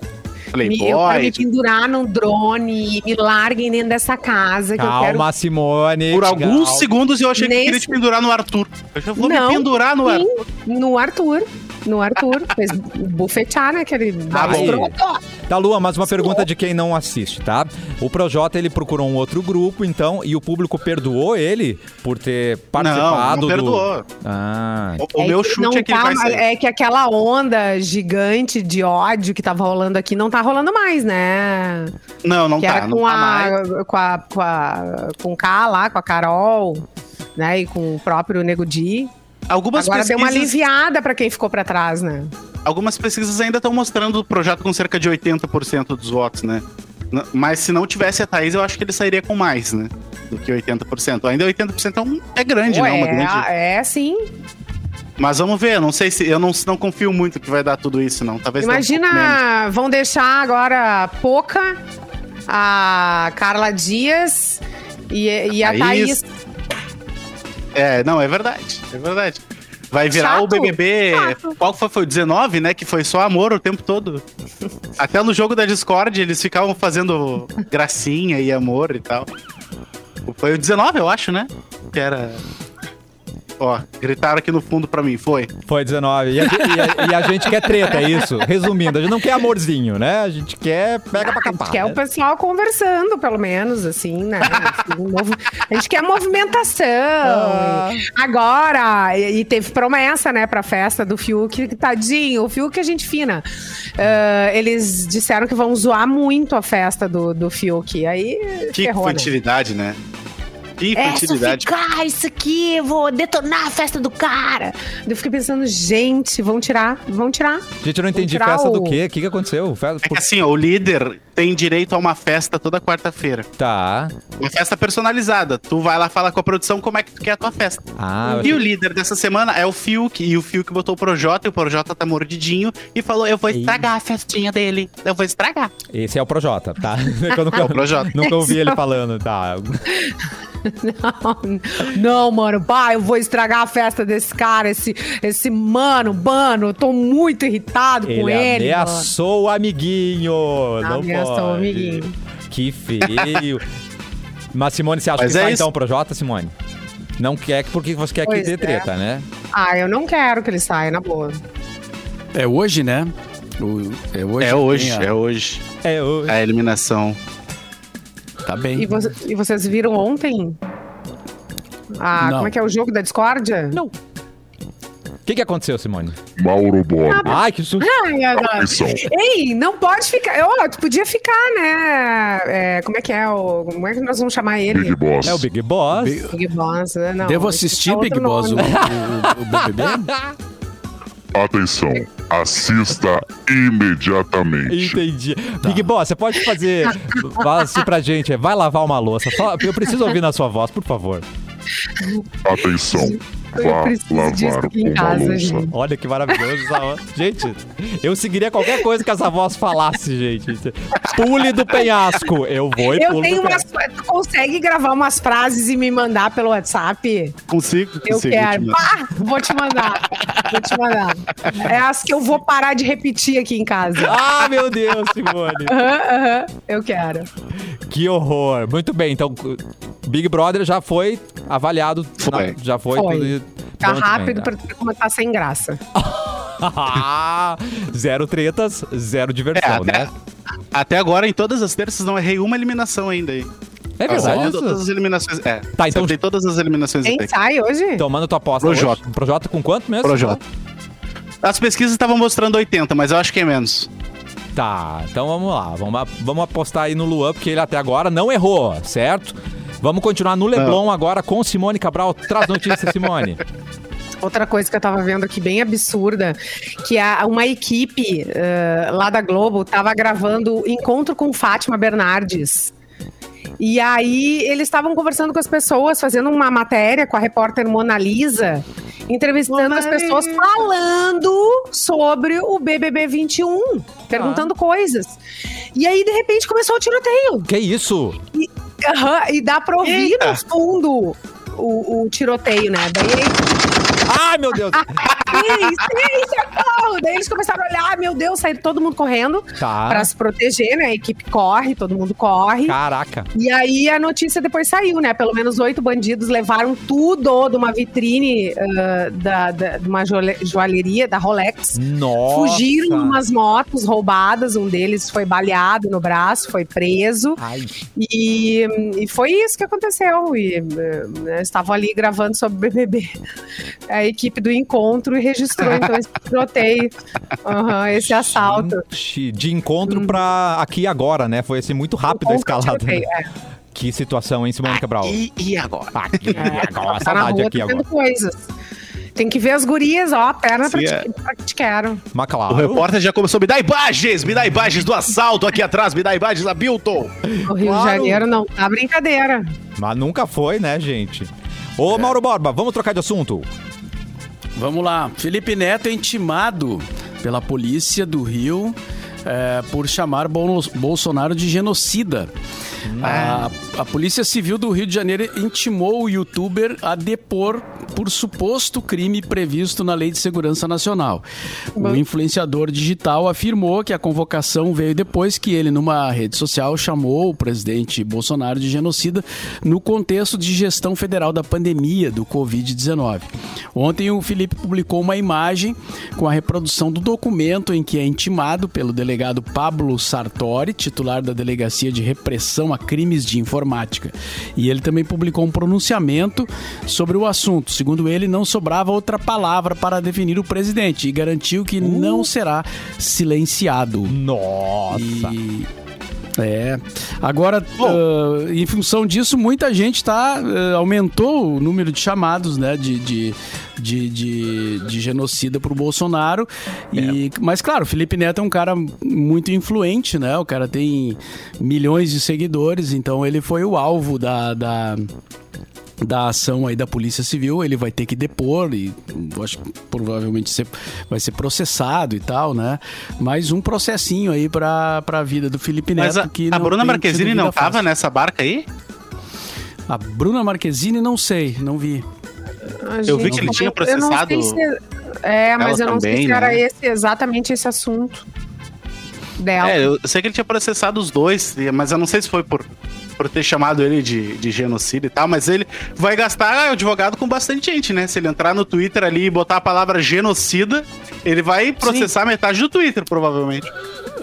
Me, eu quero playboy. me pendurar num drone e me larguem dentro dessa casa que eu quero Calma, Simone. Por alguns calma. segundos eu achei que Nesse- queria te pendurar no Arthur. Eu já vou Não, me pendurar no sim, Arthur. No Arthur. No Arthur. Fez bufetear, né? Aquele Ah, bom. escroto. Tá, Lua, mas uma pergunta de quem não assiste, tá? O Projota, ele procurou um outro grupo, então, e o público perdoou ele por ter participado não perdoou. do... Ah, O, o É meu que chute não é que ele tá- vai sair. É que aquela onda gigante de ódio que tava rolando aqui não tá rolando mais, né? Não, não que tá. era Não com, tá mais. a, com, a, com a. Com o K lá, com a Carol, né? E com o próprio Nego Di. Algumas Agora deu uma pesquisas, aliviada pra quem ficou pra trás, né? algumas pesquisas ainda estão mostrando o projeto com cerca de 80% dos votos, né? Mas se não tivesse a Thaís, eu acho que ele sairia com mais, né? Do que 80%. Ainda 80% é, um, é grande, né? Uma Ué, grande... é, sim. Mas vamos ver, não sei se. Eu não, não confio muito que vai dar tudo isso, não. Talvez dê um. Imagina, vão deixar agora a Poca, a Carla Dias e, e a Thaís. Thaís. É, não, é verdade. É verdade. Vai virar Chato. o BBB. Chato. Qual foi? Foi o 19, né? Que foi só amor o tempo todo. Até no jogo da Discord eles ficavam fazendo gracinha e amor e tal. Foi o 19, eu acho, né? Que era. Ó, gritaram aqui no fundo pra mim, foi. foi 19. E a, e a- e a gente quer treta, é isso? Resumindo, a gente não quer amorzinho, né? A gente quer pega pra capar. Que é o né? pessoal conversando, pelo menos, assim, né? Assim, A gente quer movimentação. Ah. Agora, e, e teve promessa, né, pra festa do Fiuk, tadinho, o Fiuk é gente fina. Ah, eles disseram que vão zoar muito a festa do, do Fiuk. Aí, Que ferrou, né? infantilidade, né? Que É, infantilidade. ficar isso aqui, eu vou detonar a festa do cara. Eu fiquei pensando, gente, vão tirar, vão tirar. Gente, eu não entendi festa do o- quê? O que, que aconteceu? Festa É que assim, ó, o líder tem direito a uma festa toda quarta-feira. Tá. Uma festa personalizada. Tu vai lá falar com a produção como é que tu quer a tua festa. Ah, E o líder dessa semana é o Fiuk, e o Fiuk botou o Projota, e o Projota tá mordidinho, e falou, eu vou estragar a festinha dele. Eu vou estragar. Esse é o Projota, tá? Eu nunca, É o Projota. nunca ouvi ele falando, tá? Não, não, mano, pai, eu vou estragar a festa desse cara, esse, esse mano, mano, eu tô muito irritado com Ele ele. mano. ameaçou o amiguinho. Não Ameaçou pode. o amiguinho. Que feio. Mas, Simone, você acha Mas que é sai isso. então o Projota, Simone? Não quer porque você quer que Pois dê é. treta, né? Ah, eu não quero que ele saia, na boa. É hoje, né? O- é hoje. É que hoje, a- é hoje. É, o... A eliminação. Tá bem. E, vo- e vocês viram ontem? Ah, Não. como é que é o jogo da discórdia? Não. O que, que aconteceu, Simone? Mauro Borba. Ai, que susto. Ai, agora. Ei, não pode ficar. Ó, tu podia ficar, né? É, como é que é? O, como é que nós vamos chamar ele? Big Boss. É o Big Boss. Big- Big Boss, né? Não, Devo assistir outro Big Boss, o, o, o BBB? Atenção. Assista imediatamente. Entendi. Big Boss, você pode fazer. Fala assim pra gente, vai lavar uma louça. Só- eu preciso ouvir na sua voz, por favor. Atenção. Eu Vá preciso disso aqui em casa, gente. Olha que maravilhoso essa voz. Gente, eu seguiria qualquer coisa que essa voz falasse, gente. Pule do penhasco. Eu vou e Eu pulo tenho do umas. Tu consegue gravar umas frases e me mandar pelo WhatsApp? Consigo, Eu consigo. quero. te Ah, vou te mandar. Vou te mandar. É as que eu vou parar de repetir aqui em casa. Ah, meu Deus, Simone. Aham, aham. Eu quero. Que horror. Muito bem, então Big Brother já foi avaliado. Foi. na- já foi, Foi. Tá Bom rápido pra tá sem graça. zero tretas, zero É, diversão, até, né? até agora, em todas as terças, não errei uma eliminação ainda aí. É verdade isso? Todas as eliminações. É. Tá, então- acertei todas as eliminações Quem sai hoje? Então manda tua aposta Projota. hoje. Projota com quanto mesmo? Projota. As pesquisas estavam mostrando 80, mas eu acho que é menos. Tá, então vamos lá. Vamos, vamos apostar aí no Luan, porque ele até agora não errou, certo? Vamos continuar no Leblon agora com Simone Cabral. Traz notícia, Simone. Outra coisa que eu tava vendo aqui bem absurda, que a, uma equipe uh, lá da Globo tava gravando Encontro com Fátima Bernardes. E aí eles estavam conversando com as pessoas, fazendo uma matéria com a repórter Mona Lisa, entrevistando as pessoas, falando sobre o BBB 21, perguntando coisas. E aí, de repente, começou o tiroteio. Que isso? E, aham, e dá pra ouvir Eita. no fundo o, o tiroteio, né? Daí Ai, meu Deus. Sim, sim, socorro! Daí eles começaram a olhar, meu Deus, saíram todo mundo correndo Tá. pra se proteger, né? A equipe corre, todo mundo corre. Caraca. E aí a notícia depois saiu, né? Pelo menos oito bandidos levaram tudo de uma vitrine ah, da, da- de uma joalhe- joalheria, da Rolex. Nossa. Fugiram numas motos roubadas, um deles foi baleado no braço, foi preso. Ai, E, e foi isso que aconteceu. E eh, né, estavam ali gravando sobre o BBB. A equipe do encontro e registrou então esse tiroteio, Aham, esse assalto. gente, de encontro pra aqui e agora, né? Foi assim muito rápido a Encontro, escalada. tiroteio, né? é. Que situação, hein, Simone Cabral? E, e agora? Aqui e agora, Tá saudade rua aqui fazendo agora. coisas. Tem que ver as gurias, ó, perna pra é. te quero. Mas claro. O repórter já começou, me dá imagens, me dá imagens do assalto aqui atrás, me dá imagens da Bilton. O Rio Claro. de Janeiro não tá brincadeira. Mas nunca foi, né, gente? Ô, Mauro Borba, vamos trocar de assunto. Vamos lá. Felipe Neto é intimado pela polícia do Rio é, por chamar Bol- Bolsonaro de genocida. A, a Polícia Civil do Rio de Janeiro intimou o youtuber a depor por suposto crime previsto na Lei de Segurança Nacional. O influenciador digital afirmou que a convocação veio depois que ele, numa rede social, chamou o presidente Bolsonaro de genocida no contexto de gestão federal da pandemia do Covid-19. Ontem, o Felipe publicou uma imagem com a reprodução do documento em que é intimado pelo delegado Pablo Sartori, titular da Delegacia de Repressão a Crimes de Informática. E ele também publicou um pronunciamento sobre o assunto. Segundo ele, não sobrava outra palavra para definir o presidente e garantiu que não será silenciado. Nossa. E- É. Agora, ah, em função disso, muita gente tá, ah, aumentou o número de chamados né, de, de, de, de, de genocida pro Bolsonaro. E, Mas, claro, o Felipe Neto é um cara muito influente, né? O cara tem milhões de seguidores, então ele foi o alvo da. da da ação aí da Polícia Civil, ele vai ter que depor e acho que provavelmente ser- vai ser processado e tal, né? Mais um processinho aí pra, pra vida do Felipe Neto Mas a, que a não Bruna Marquezine não tava fácil. nessa barca aí? A Bruna Marquezine não sei, não vi. Ah, Eu vi que ele tinha eu sei processado se- É, mas ela eu não sei também, se era né? esse, exatamente esse assunto dela. É, eu sei que ele tinha processado os dois, mas eu não sei se foi por, por ter chamado ele de, de genocídio e tal, mas ele vai gastar advogado com bastante gente, né? Se ele entrar no Twitter ali e botar a palavra genocida, ele vai processar metade do Twitter, provavelmente.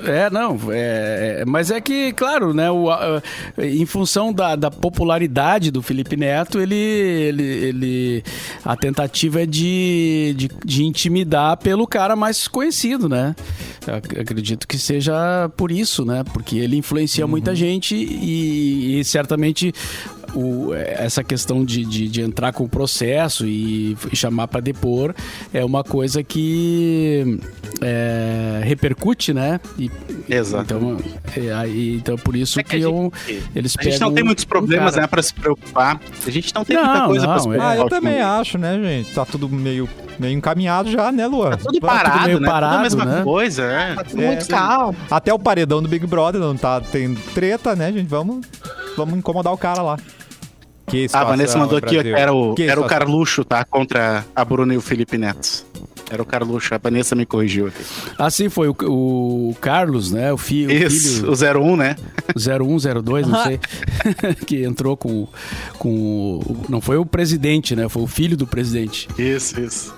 É, não, é, é- mas é que, claro, né, o, a- em função da, da popularidade do Felipe Neto, ele, ele, ele- a tentativa é de, de, de intimidar pelo cara mais conhecido, né? Eu ac- acredito que seja por isso, né? Porque ele influencia muita gente e, e certamente o- essa questão de, de, de entrar com o processo e, chamar para depor é uma coisa que é, repercute, né? E, Exato. Então, é, aí, então por isso É que, que a eu, gente- eles A gente não tem muitos um problemas, cara. né, pra se preocupar. A gente não tem Não, muita coisa pra se é. preocupar. Ah, eu também acho, né, gente? Tá tudo meio, meio encaminhado já, né, Luan? Tá tudo Tá tudo parado, meio né? tudo parado, a mesma né? coisa, é. Muito calmo. Até o paredão do Big Brother não tá tem treta, né, gente? Vamos, vamos incomodar o cara lá. Que A situação, Vanessa mandou aqui que era o, Que era o. Carluxo, tá? Contra a Bruna e o Felipe Neto. Era o Carluxo, a Vanessa me corrigiu aqui. Assim foi o, o Carlos, né? O, fi, o Isso, filho o 01, né? 0102, não sei, que entrou com, com o- não foi o presidente, né? Foi o filho do presidente. Isso, isso.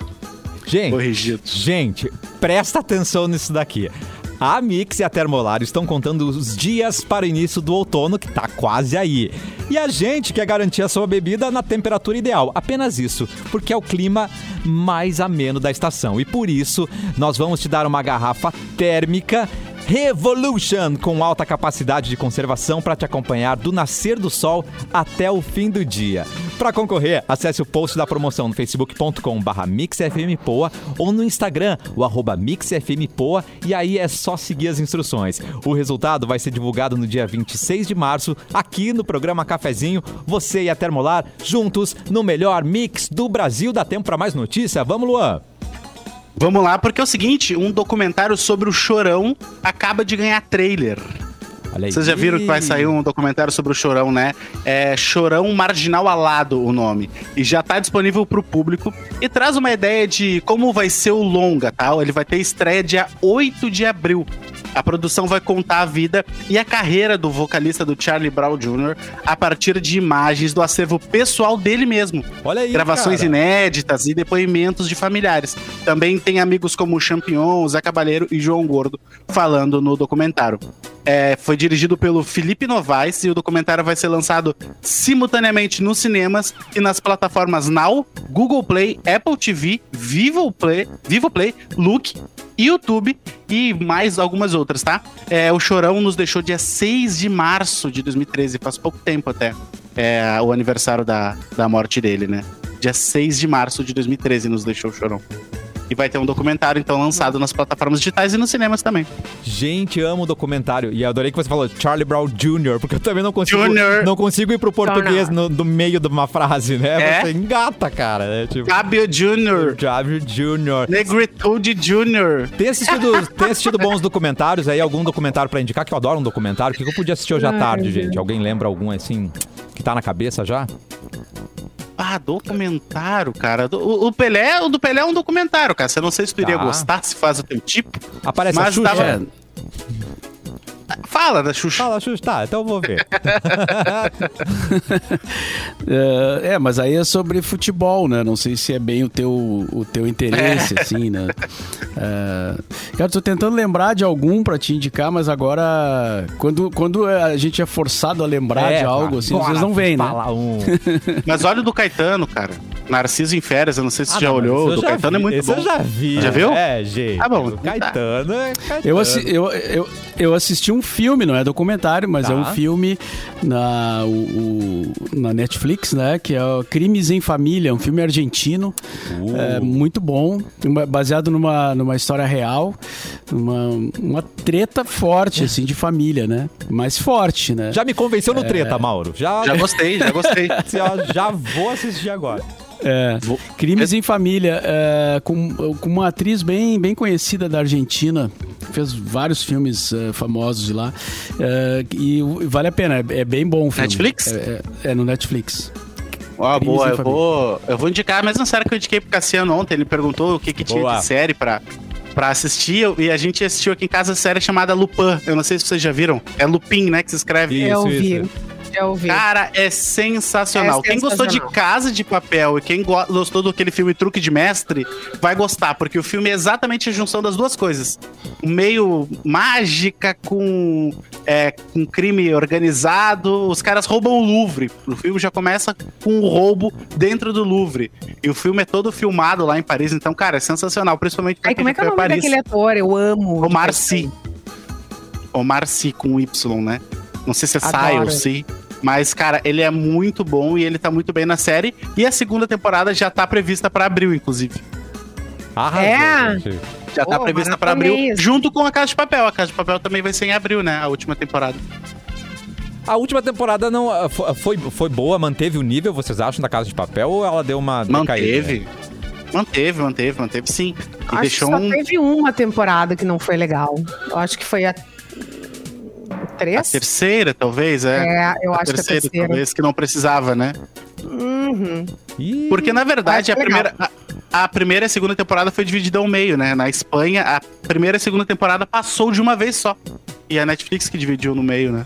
Gente, Corrigido. Gente, presta atenção nisso daqui. A Mix e a Termolar estão contando os dias para o início do outono, que tá quase aí. E a gente quer garantir a sua bebida na temperatura ideal. Apenas isso, porque é o clima mais ameno da estação. E por isso, nós vamos te dar uma garrafa térmica Revolution, com alta capacidade de conservação para te acompanhar do nascer do sol até o fim do dia. Para concorrer, acesse o post da promoção no facebook.com/barra mixfmpoa ou no Instagram, o arroba mixfmpoa, e aí é só seguir as instruções. O resultado vai ser divulgado no dia 26 de março, aqui no programa Cafezinho, você e a Termolar juntos no melhor mix do Brasil. Dá tempo para mais notícia? Vamos, Luan! Vamos lá, porque é o seguinte, um documentário sobre o Chorão acaba de ganhar trailer. Olha aí. Vocês já viram que vai sair um documentário sobre o Chorão, né? É Chorão Marginal Alado o nome. E já tá disponível pro público. E traz uma ideia de como vai ser o longa, tá? Ele vai ter estreia dia 8 de abril. A produção vai contar a vida e a carreira do vocalista do Charlie Brown Jr. a partir de imagens do acervo pessoal dele mesmo. Olha aí, Gravações cara. inéditas e depoimentos de familiares. Também tem amigos como o Champion, Zé Cabaleiro e João Gordo falando no documentário. É, foi dirigido pelo Felipe Novaes e o documentário vai ser lançado simultaneamente nos cinemas e nas plataformas Now, Google Play, Apple TV, Vivo Play, Vivo Play, Look, YouTube e mais algumas outras, tá? É, o Chorão nos deixou dia 6 de março de 2013, faz pouco tempo até. É o aniversário da, da morte dele, né? Dia 6 de março de 2013 nos deixou o Chorão. E vai ter um documentário, então, lançado nas plataformas digitais e nos cinemas também. Gente, amo o documentário. E adorei que você falou Charlie Brown Jr., porque eu também não consigo, Junior. não consigo ir pro português no, no meio de uma frase, né? É? Você engata, cara. Né? Tipo, Fábio Jr., Charlie Jr. Negritude Jr. Tem assistido, tem assistido bons documentários aí? Algum documentário pra indicar? Que eu adoro um documentário. O que eu podia assistir hoje à tarde, gente. gente? Alguém lembra algum, assim, que tá na cabeça já? Ah, documentário, cara. O, o Pelé, o do Pelé é um documentário, cara. Você não sei se tu iria Tá. gostar, se faz o teu tipo. Aparece a Mas Xuxa? tava- É, Fala da Xuxa. Fala, Xuxa. Tá, então eu vou ver. é, é, mas aí é sobre futebol, né? Não sei se é bem o teu, o teu interesse, assim, né? É, cara, tô tentando lembrar de algum pra te indicar, mas agora, quando, quando a gente é forçado a lembrar de algo, assim, às vezes não vem, né? Fala um... Mas olha o do Caetano, cara. Narciso em férias, eu não sei se você Ah, já não, olhou. do Caetano vi, é muito esse bom. eu já vi. Já viu? É, gente. Ah, bom, O Caetano é Caetano. Eu, assi- eu, eu, eu assisti um filme, não é documentário, mas Tá. é um filme na, o- o- na Netflix, né? Que é o Crimes em Família, um filme argentino. Uh. É, muito bom, baseado numa, numa história real, uma, uma treta forte, assim, de família, né? Mas forte, né? Já me convenceu no treta, Mauro. Já, Já gostei, já gostei. já, já vou assistir agora. É, Vou- Crimes em Família, é, com, com uma atriz bem, bem conhecida da Argentina, fez vários filmes é, famosos de lá, é, e vale a pena, é, é bem bom o filme. Netflix? É, é- é no Netflix. Ó, boa, eu Família. vou, eu vou indicar a mesma série que eu indiquei pro Cassiano ontem. Ele perguntou o que, que tinha de série pra, pra assistir. E a gente assistiu aqui em casa a série chamada Lupin. Eu não sei se vocês já viram. É Lupin, né? Que se escreve. Isso, eu isso. Eu ouvi. Cara, é sensacional. É Quem gostou de sensacional. Casa de Papel e quem go- gostou daquele filme Truque de Mestre, vai gostar, porque o filme é exatamente a junção das duas coisas. Meio mágica com, é, com crime organizado. Os caras roubam o Louvre. O filme já começa com um roubo dentro do Louvre. E o filme é todo filmado lá em Paris. Então, cara, é sensacional, principalmente pra Ai, como é que é o já nome Paris. daquele ator? Eu amo. Omar Sy. Omar Sy com Y, né? Não sei se é Adoro. ou Sy. Mas, cara, ele é muito bom e ele tá muito bem na série. E a segunda temporada já tá prevista pra abril, inclusive. Arrasou, É. gente. Já tá prevista pra maratonei abril, isso. junto com a Casa de Papel. A Casa de Papel também vai ser em abril, né? A última temporada. A última temporada não ah, fo- foi, foi boa, manteve o nível, vocês acham, da Casa de Papel ou ela deu uma decaída? Manteve. Manteve, manteve, manteve sim. E Acho deixou que só um. teve uma temporada que não foi legal. Eu acho que foi a. A Três? terceira, talvez, é. É, eu a acho que a terceira, terceira. talvez, que não precisava, né? Uhum. Porque, na verdade, a legal. primeira, a, a primeira e a segunda temporada foi dividida ao meio, né? Na Espanha, a primeira e a segunda temporada passou de uma vez só. E a Netflix que dividiu no meio, né?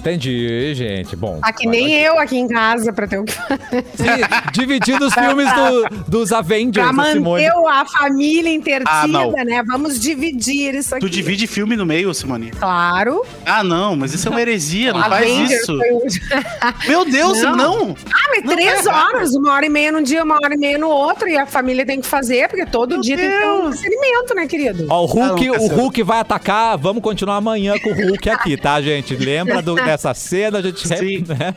Entendi, gente. Bom. Aqui nem eu aqui em casa pra ter o que fazer. Sim, dividindo os filmes do- dos Avengers, Pra a Simone. manter a família interdita, Ah, não. né? Vamos dividir isso aqui. Tu divide filme no meio, Simone? Claro. Ah, não, mas isso é uma heresia, não faz isso. foi Meu Deus, Não. não! Ah, mas três horas, uma hora e meia num dia, uma hora e meia no outro, e a família tem que fazer, porque todo Meu dia tem que ter um Deus. procedimento, né, querido? Ó, o Hulk, Ah, não, o. Hulk vai atacar. Vamos continuar amanhã com o Hulk aqui, tá, gente? Lembra do- dessa cena? A gente Sim. né?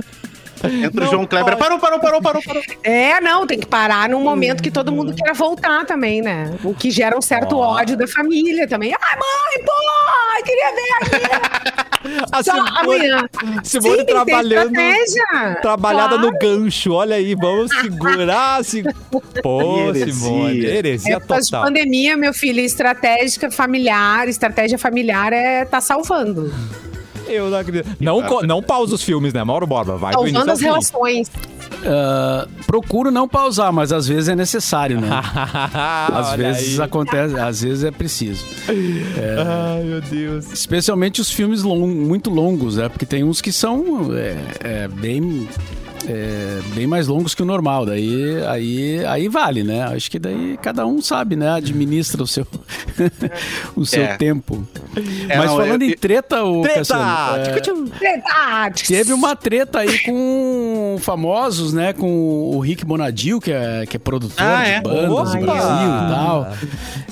Entra o João Kleber. Parou, parou, parou, parou, parou. É, não, tem que parar num momento que todo mundo queira voltar também, né? O que gera um certo Ó. ódio da família também. Ai, mãe, pô, queria ver aqui. A Só Simone, amanhã. Simone Sim, trabalhando. estratégia. Trabalhada Claro. no gancho, olha aí, vamos segurar. Se... Pô, Heresia. Simone, heresia de total. pandemia, meu filho, estratégica familiar, estratégia familiar é tá salvando. Eu não acredito. Não, não pausa os filmes, né, Mauro Borba? Vai do início as relações. Ah, procuro não pausar, mas às vezes é necessário, né? Às vezes aí. acontece, às vezes é preciso. Ai, meu Deus. Especialmente os filmes long- muito longos, né? Porque tem uns que são é, é, bem, é, bem mais longos que o normal. Daí aí, aí vale, né? Acho que daí cada um sabe, né? Administra o seu, o seu É. tempo. É, Mas não, falando eu- em treta, o Treta! Cassiano, é, Verdade. Teve uma treta aí com famosos, né? Com o Rick Bonadil, que é, que é produtor Ah, de é? bandas do Opa! Brasil e tal.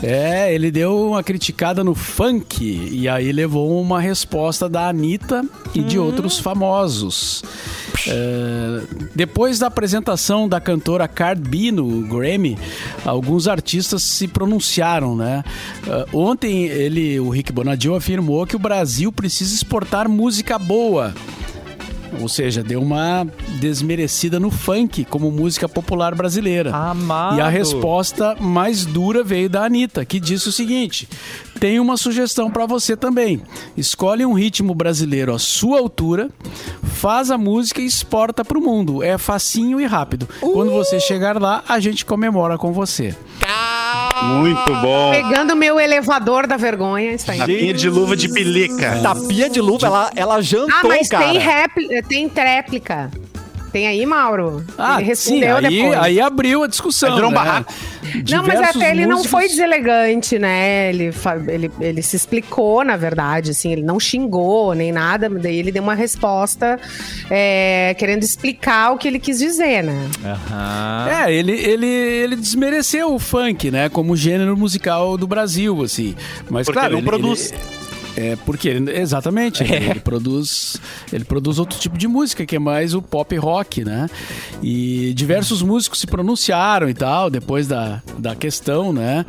É, ele deu uma criticada no funk e aí levou uma resposta da Anitta e de outros famosos. É, depois da apresentação da cantora Cardi B no Grammy, alguns artistas se pronunciaram, né? É, ontem ele, o Rick Bonadil afirmou que o Brasil precisa exportar música boa. Ou seja, deu uma desmerecida no funk como música popular brasileira. Amado. E a resposta mais dura veio da Anitta, que disse o seguinte: tem uma sugestão pra você também. Escolhe um ritmo brasileiro à sua altura, faz a música e exporta pro mundo. É facinho e rápido. Quando você chegar lá, a gente comemora com você. Muito bom. Pegando meu elevador da vergonha, está indo. Tapinha de luva de pelica. Tapinha de luva, ela, ela jantou, Ah, mas cara. tem, répli- tem tréplica. Tem aí, Mauro? Ah, Ele sim, respondeu aí, depois. aí abriu a discussão. Um né? barraco. Não, mas até ele não foi deselegante, né? Ele, ele, ele se explicou, na verdade, assim, ele não xingou nem nada, daí ele deu uma resposta é, querendo explicar o que ele quis dizer, né? Aham. É, ele, ele, ele desmereceu o funk, né? Como gênero musical do Brasil, assim. Mas, Porque claro, não ele- produz. ele- é, porque ele, exatamente, ele, ele produz ele produz outro tipo de música, que é mais o pop rock, né? E diversos músicos se pronunciaram e tal, depois da, da questão, né?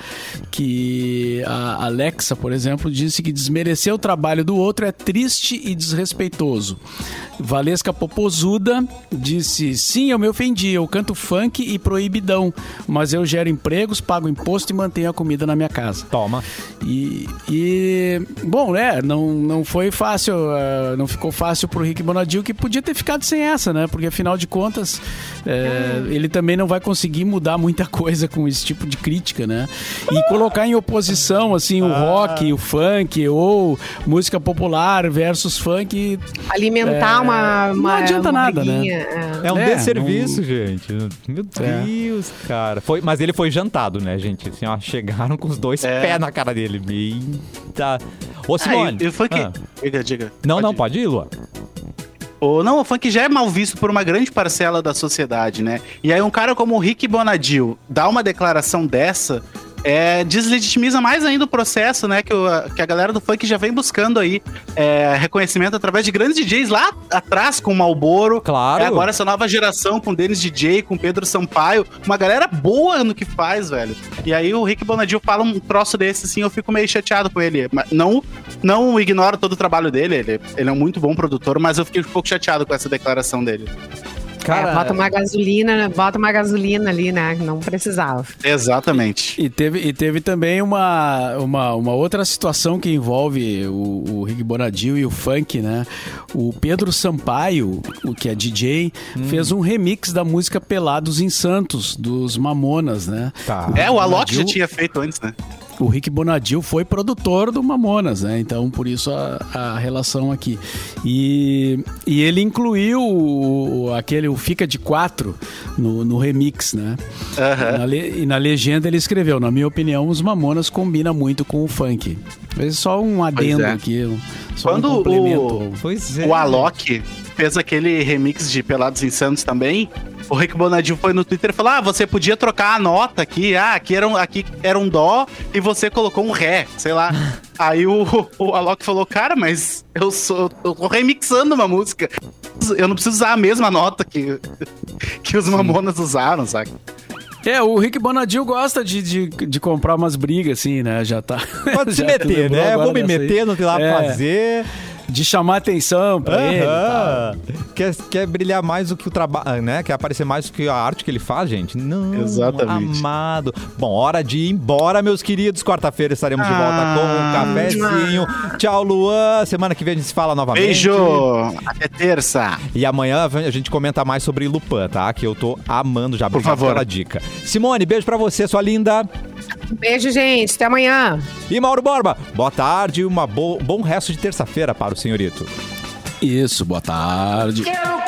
Que a Alexa, por exemplo, disse que desmerecer o trabalho do outro é triste e desrespeitoso. Valesca Popozuda disse: Sim, eu me ofendi, eu canto funk e proibidão, mas eu gero empregos, pago imposto e mantenho a comida na minha casa. Toma. E, e, bom, né, não, não foi fácil, eh, não ficou fácil pro Rick Bonadil, que podia ter ficado sem essa, né? Porque afinal de contas, eh, ele também não vai conseguir mudar muita coisa com esse tipo de crítica, né? E colocar em oposição, assim, o rock, o funk, ou música popular versus funk, Alimentar É, uma, não uma. adianta uma nada, né? briguinha, é. É um É, desserviço, gente. Meu É. Deus, cara. Foi, mas ele foi jantado, né, gente? Assim, ó, chegaram com os dois É. pés na cara dele. Eita. Ô, Ah, Simone. e, e o funk. Ah. Diga, diga. Não, não, ir. pode ir, Lua. O, não, o funk já é mal visto por uma grande parcela da sociedade, né? E aí um cara como o Rick Bonadil dá uma declaração dessa, é, deslegitimiza mais ainda o processo, né? Que, o- que a galera do funk já vem buscando aí é, reconhecimento através de grandes DJs lá atrás com o Malboro. Claro. É agora essa nova geração com Denis DJ, com Pedro Sampaio, uma galera boa no que faz, velho. E aí o Rick Bonadil fala um troço desse, assim, eu fico meio chateado com ele. Não, não ignoro todo o trabalho dele, ele, ele é um muito bom produtor, mas eu fiquei um pouco chateado com essa declaração dele. É, bota uma gasolina, bota uma gasolina ali, né? Não precisava. Exatamente. E teve, e teve também uma, uma, uma outra situação que envolve o, o Rick Bonadil e o funk, né? O Pedro Sampaio, o que é DJ, fez um remix da música Pelados em Santos, dos Mamonas, né? Tá. É, o Alok já Bonadil- tinha feito antes, né? O Rick Bonadil foi produtor do Mamonas, né? Então, por isso a, a relação aqui. E, e ele incluiu o, aquele o Fica de Quatro no, no remix, né? E, na le- e na legenda ele escreveu, na minha opinião, os Mamonas combina muito com o funk. Mas só um adendo é. aqui, um- só Quando um complemento. o- Pois é. O Alok fez aquele remix de Pelados Insanos também. O Rick Bonadil foi no Twitter e falou: Ah, você podia trocar a nota aqui. Ah, aqui era um, aqui era um dó e você colocou um ré, sei lá. Aí o, o Alok falou: Cara, mas eu sou. Eu tô remixando uma música. Eu não preciso usar a mesma nota que, que os mamonas usaram, sabe? É, o Rick Bonadil gosta de, de, de comprar umas brigas, assim, né? Já tá. Pode se meter, né? Vou me dessa aí. meter, não tem lá pra É, fazer. De chamar atenção pra ele. Quer, quer brilhar mais do que o trabalho, né? Quer aparecer mais do que a arte que ele faz, gente? Não, Exatamente. amado. Bom, hora de ir embora, meus queridos. Quarta-feira estaremos de volta Ah. com um cafezinho. Tchau, Luan. Semana que vem a gente se fala novamente. Beijo! Até terça! E amanhã a gente comenta mais sobre Lupin, tá? Que eu tô amando já. Por favor. pela dica. Simone, beijo pra você, sua linda. Beijo, gente. Até amanhã. E Mauro Borba, boa tarde e um bom resto de terça-feira para o senhorito. Isso, boa tarde. Quero